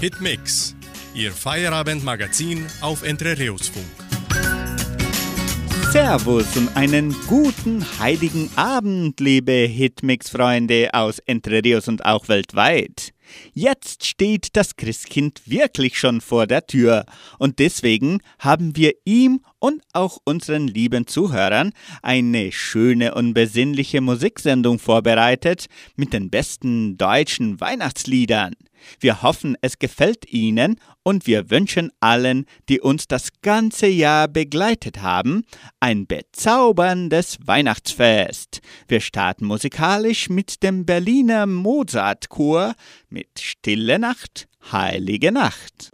Hitmix, Ihr Feierabendmagazin auf Entrerios-Funk. Servus und einen guten heiligen Abend, liebe Hitmix-Freunde aus Entre Rios und auch weltweit. Jetzt steht das Christkind wirklich schon vor der Tür und deswegen haben wir ihm und auch unseren lieben Zuhörern eine schöne und besinnliche Musiksendung vorbereitet mit den besten deutschen Weihnachtsliedern. Wir hoffen, es gefällt Ihnen und wir wünschen allen, die uns das ganze Jahr begleitet haben, ein bezauberndes Weihnachtsfest. Wir starten musikalisch mit dem Berliner Mozartchor mit Stille Nacht, Heilige Nacht.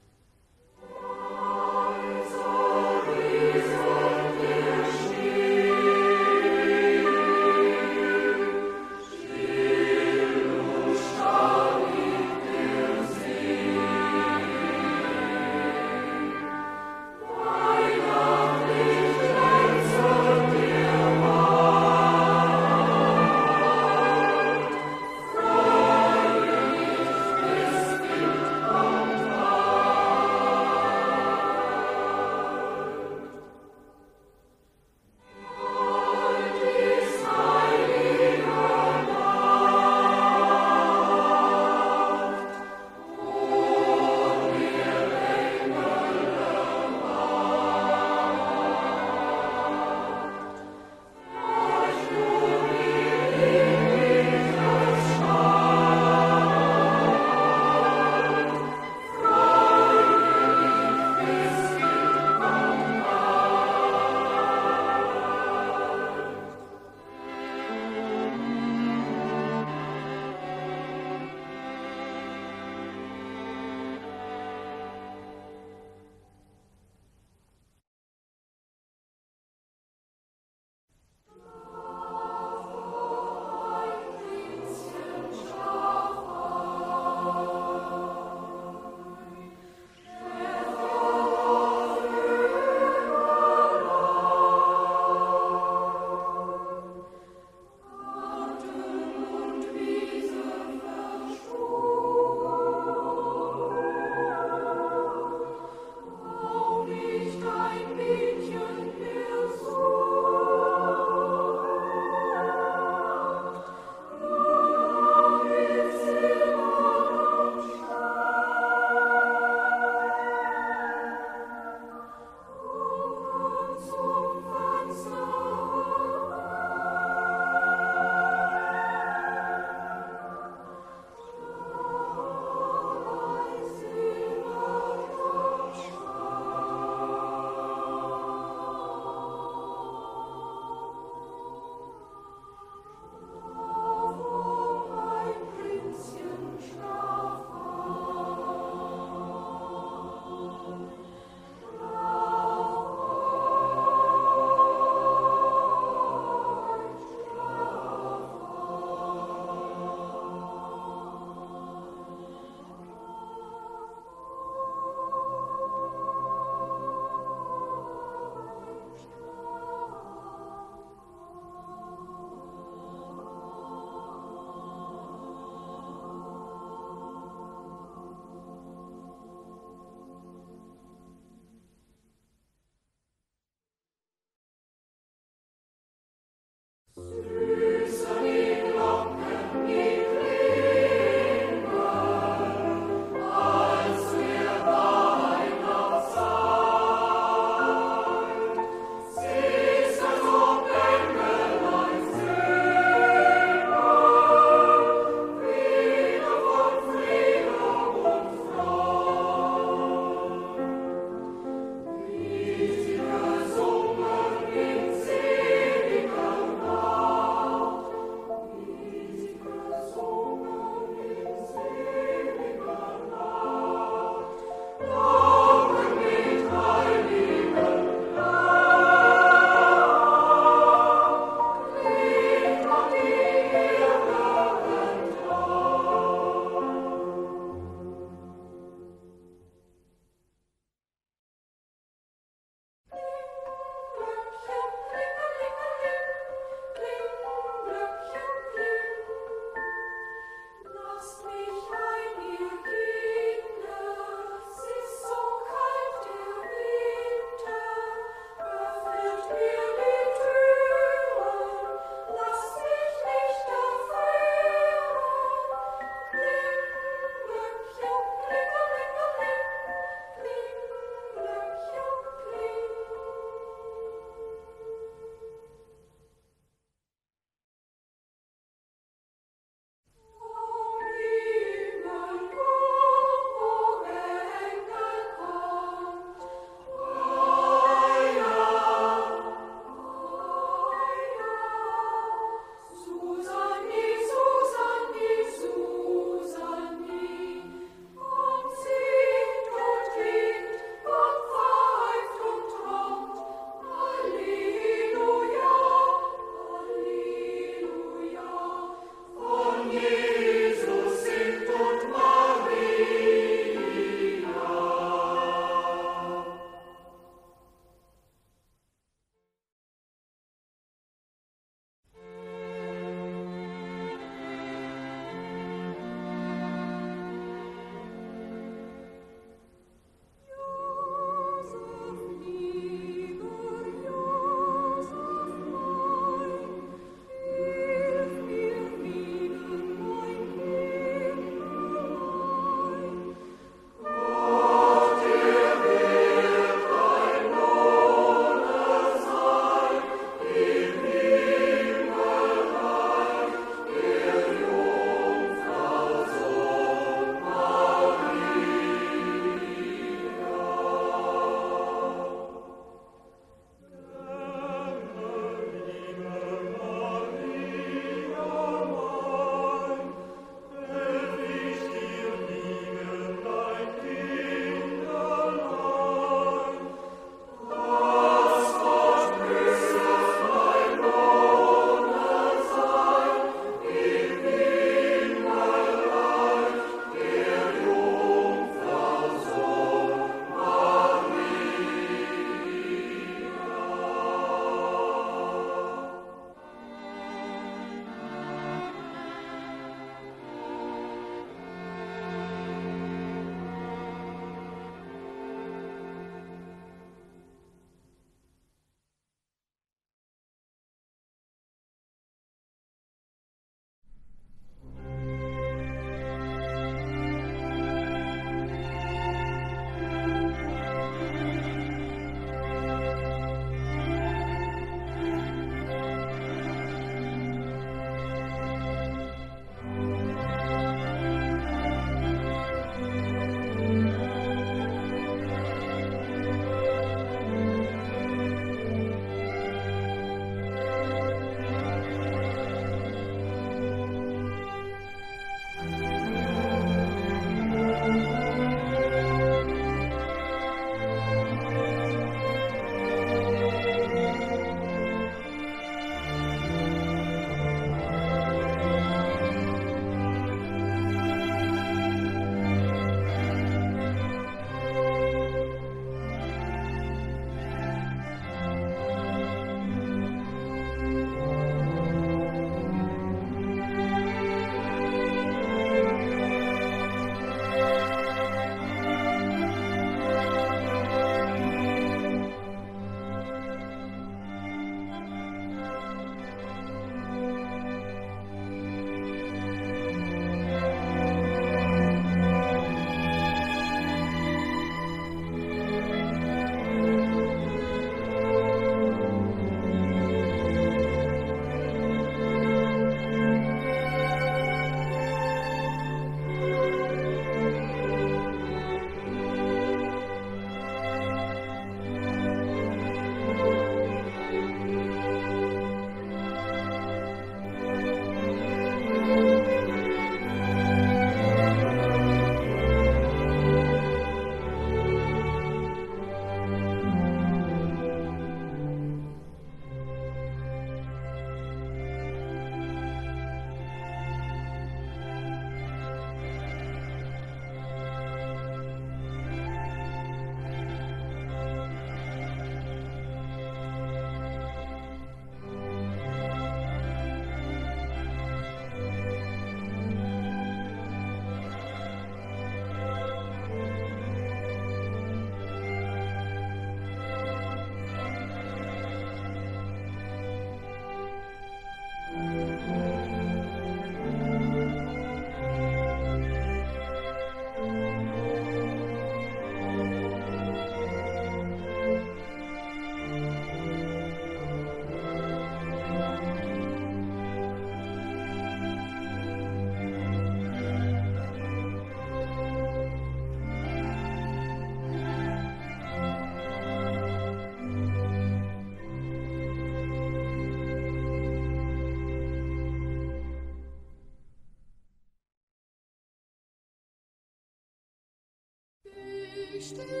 Es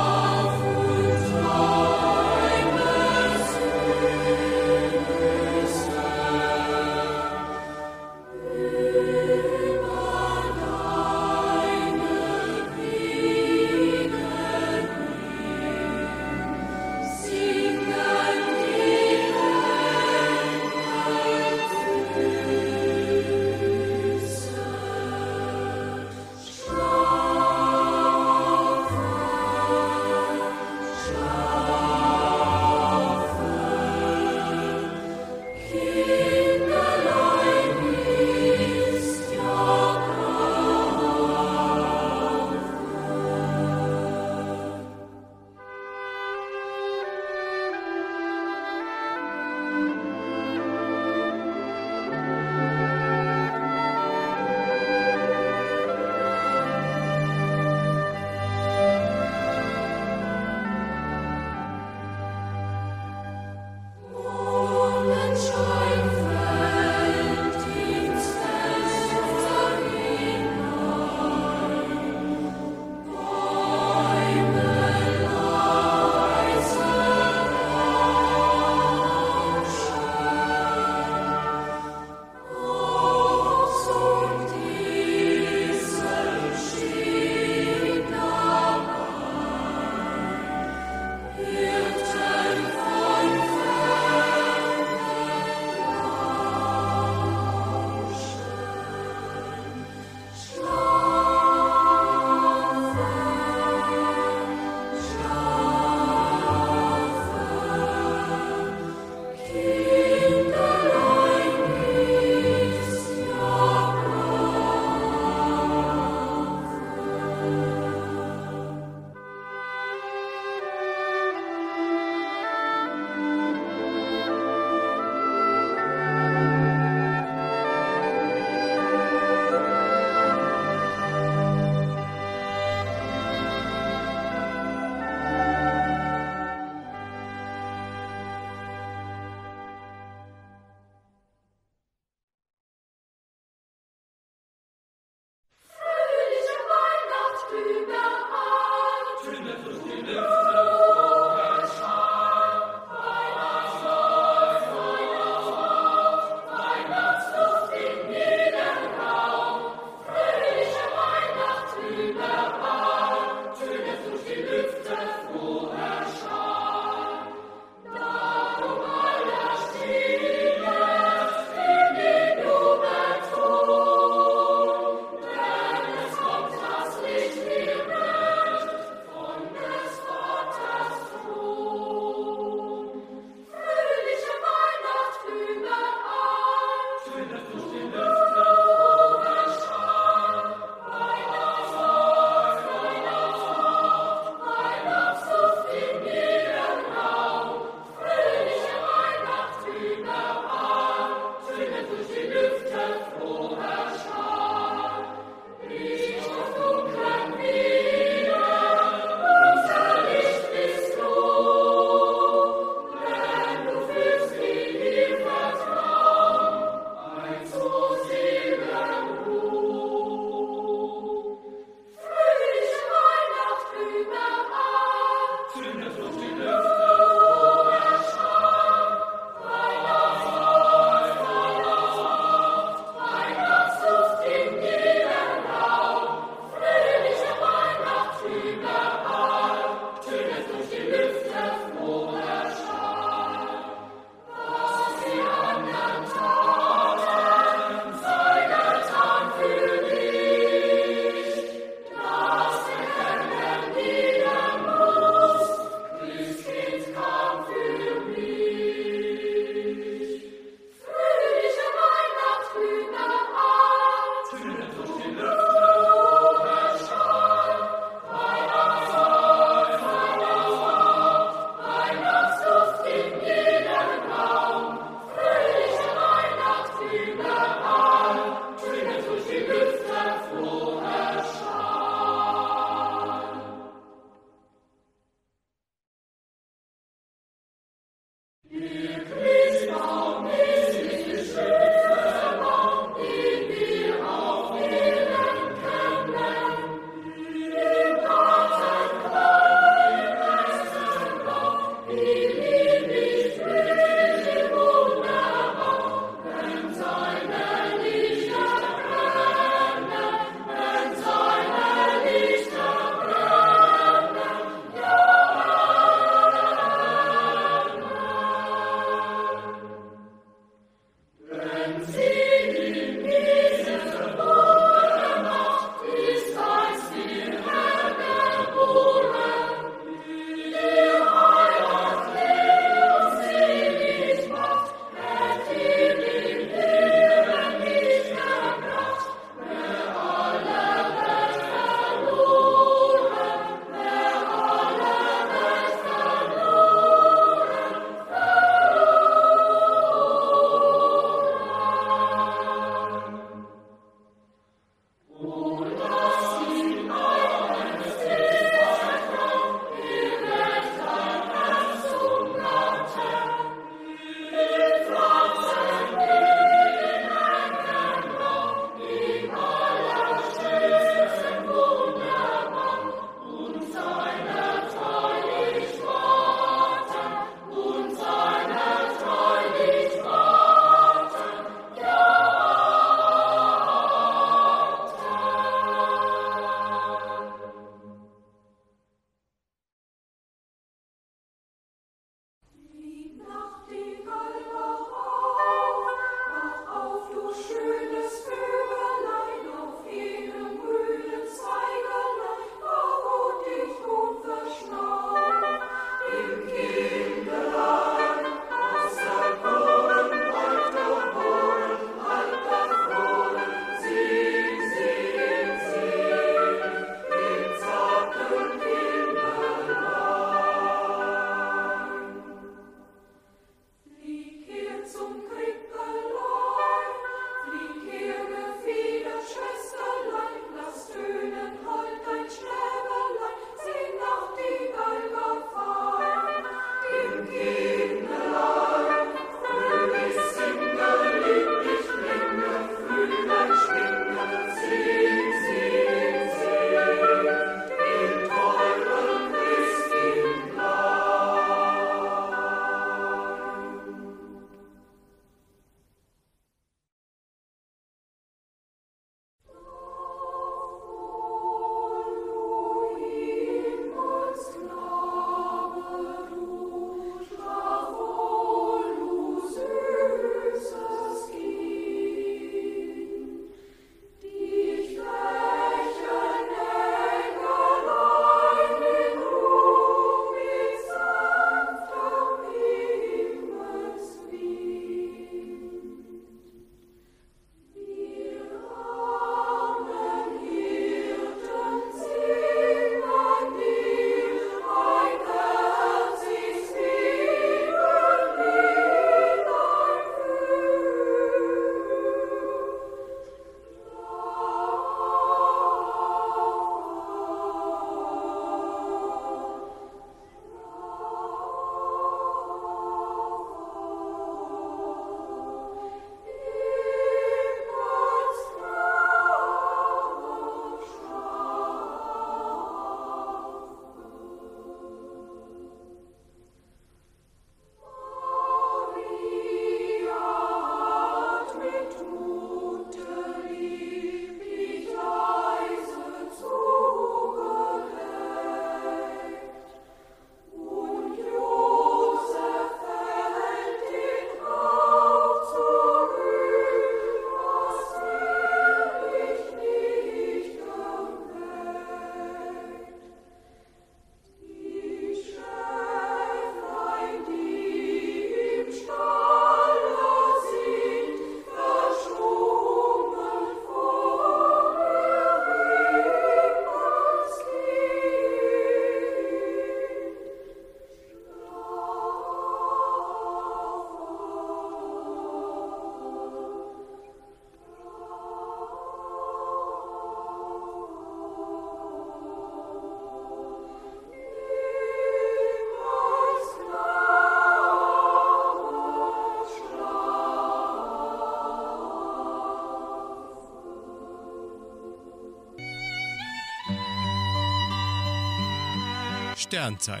Sternzeit.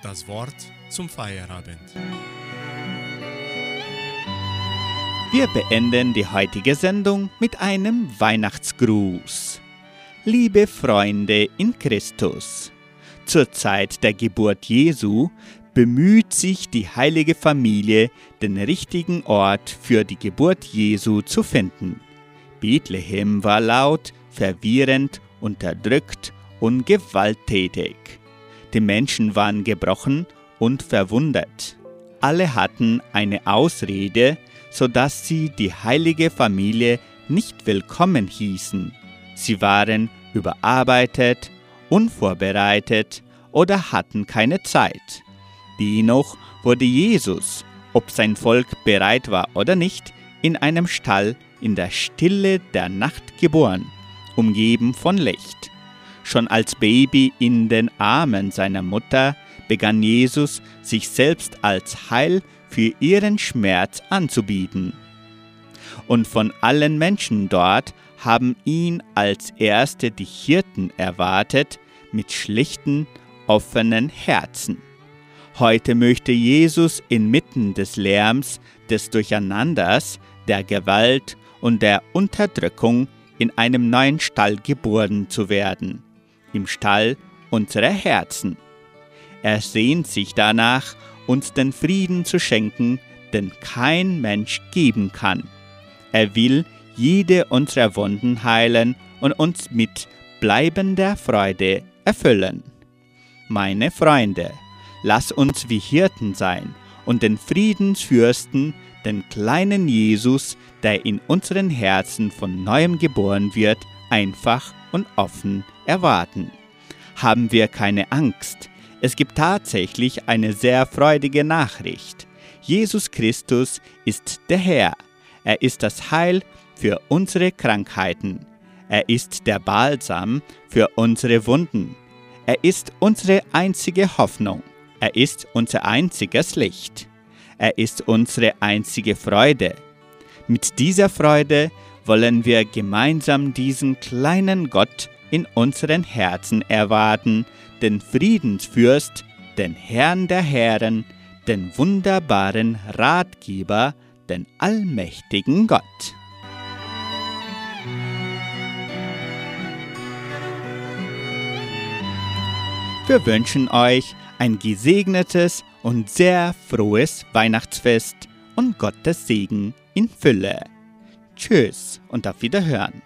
Das Wort zum Feierabend. Wir beenden die heutige Sendung mit einem Weihnachtsgruß. Liebe Freunde in Christus, zur Zeit der Geburt Jesu bemüht sich die heilige Familie, den richtigen Ort für die Geburt Jesu zu finden. Bethlehem war laut, verwirrend, unterdrückt und gewalttätig. Die Menschen waren gebrochen und verwundert. Alle hatten eine Ausrede, sodass sie die heilige Familie nicht willkommen hießen. Sie waren überarbeitet, unvorbereitet oder hatten keine Zeit. Dennoch wurde Jesus, ob sein Volk bereit war oder nicht, in einem Stall in der Stille der Nacht geboren, umgeben von Licht. Schon als Baby in den Armen seiner Mutter begann Jesus sich selbst als Heil für ihren Schmerz anzubieten. Und von allen Menschen dort haben ihn als Erste die Hirten erwartet mit schlichten, offenen Herzen. Heute möchte Jesus inmitten des Lärms, des Durcheinanders, der Gewalt und der Unterdrückung in einem neuen Stall geboren zu werden, im Stall unserer Herzen. Er sehnt sich danach, uns den Frieden zu schenken, den kein Mensch geben kann. Er will jede unserer Wunden heilen und uns mit bleibender Freude erfüllen. Meine Freunde, lass uns wie Hirten sein und den Friedensfürsten, den kleinen Jesus, der in unseren Herzen von neuem geboren wird, einfach und offen erwarten. Haben wir keine Angst. Es gibt tatsächlich eine sehr freudige Nachricht. Jesus Christus ist der Herr. Er ist das Heil für unsere Krankheiten. Er ist der Balsam für unsere Wunden. Er ist unsere einzige Hoffnung. Er ist unser einziges Licht. Er ist unsere einzige Freude. Mit dieser Freude wollen wir gemeinsam diesen kleinen Gott in unseren Herzen erwarten, den Friedensfürst, den Herrn der Herren, den wunderbaren Ratgeber, den allmächtigen Gott. Wir wünschen euch ein gesegnetes und sehr frohes Weihnachtsfest und Gottes Segen in Fülle. Tschüss und auf Wiederhören.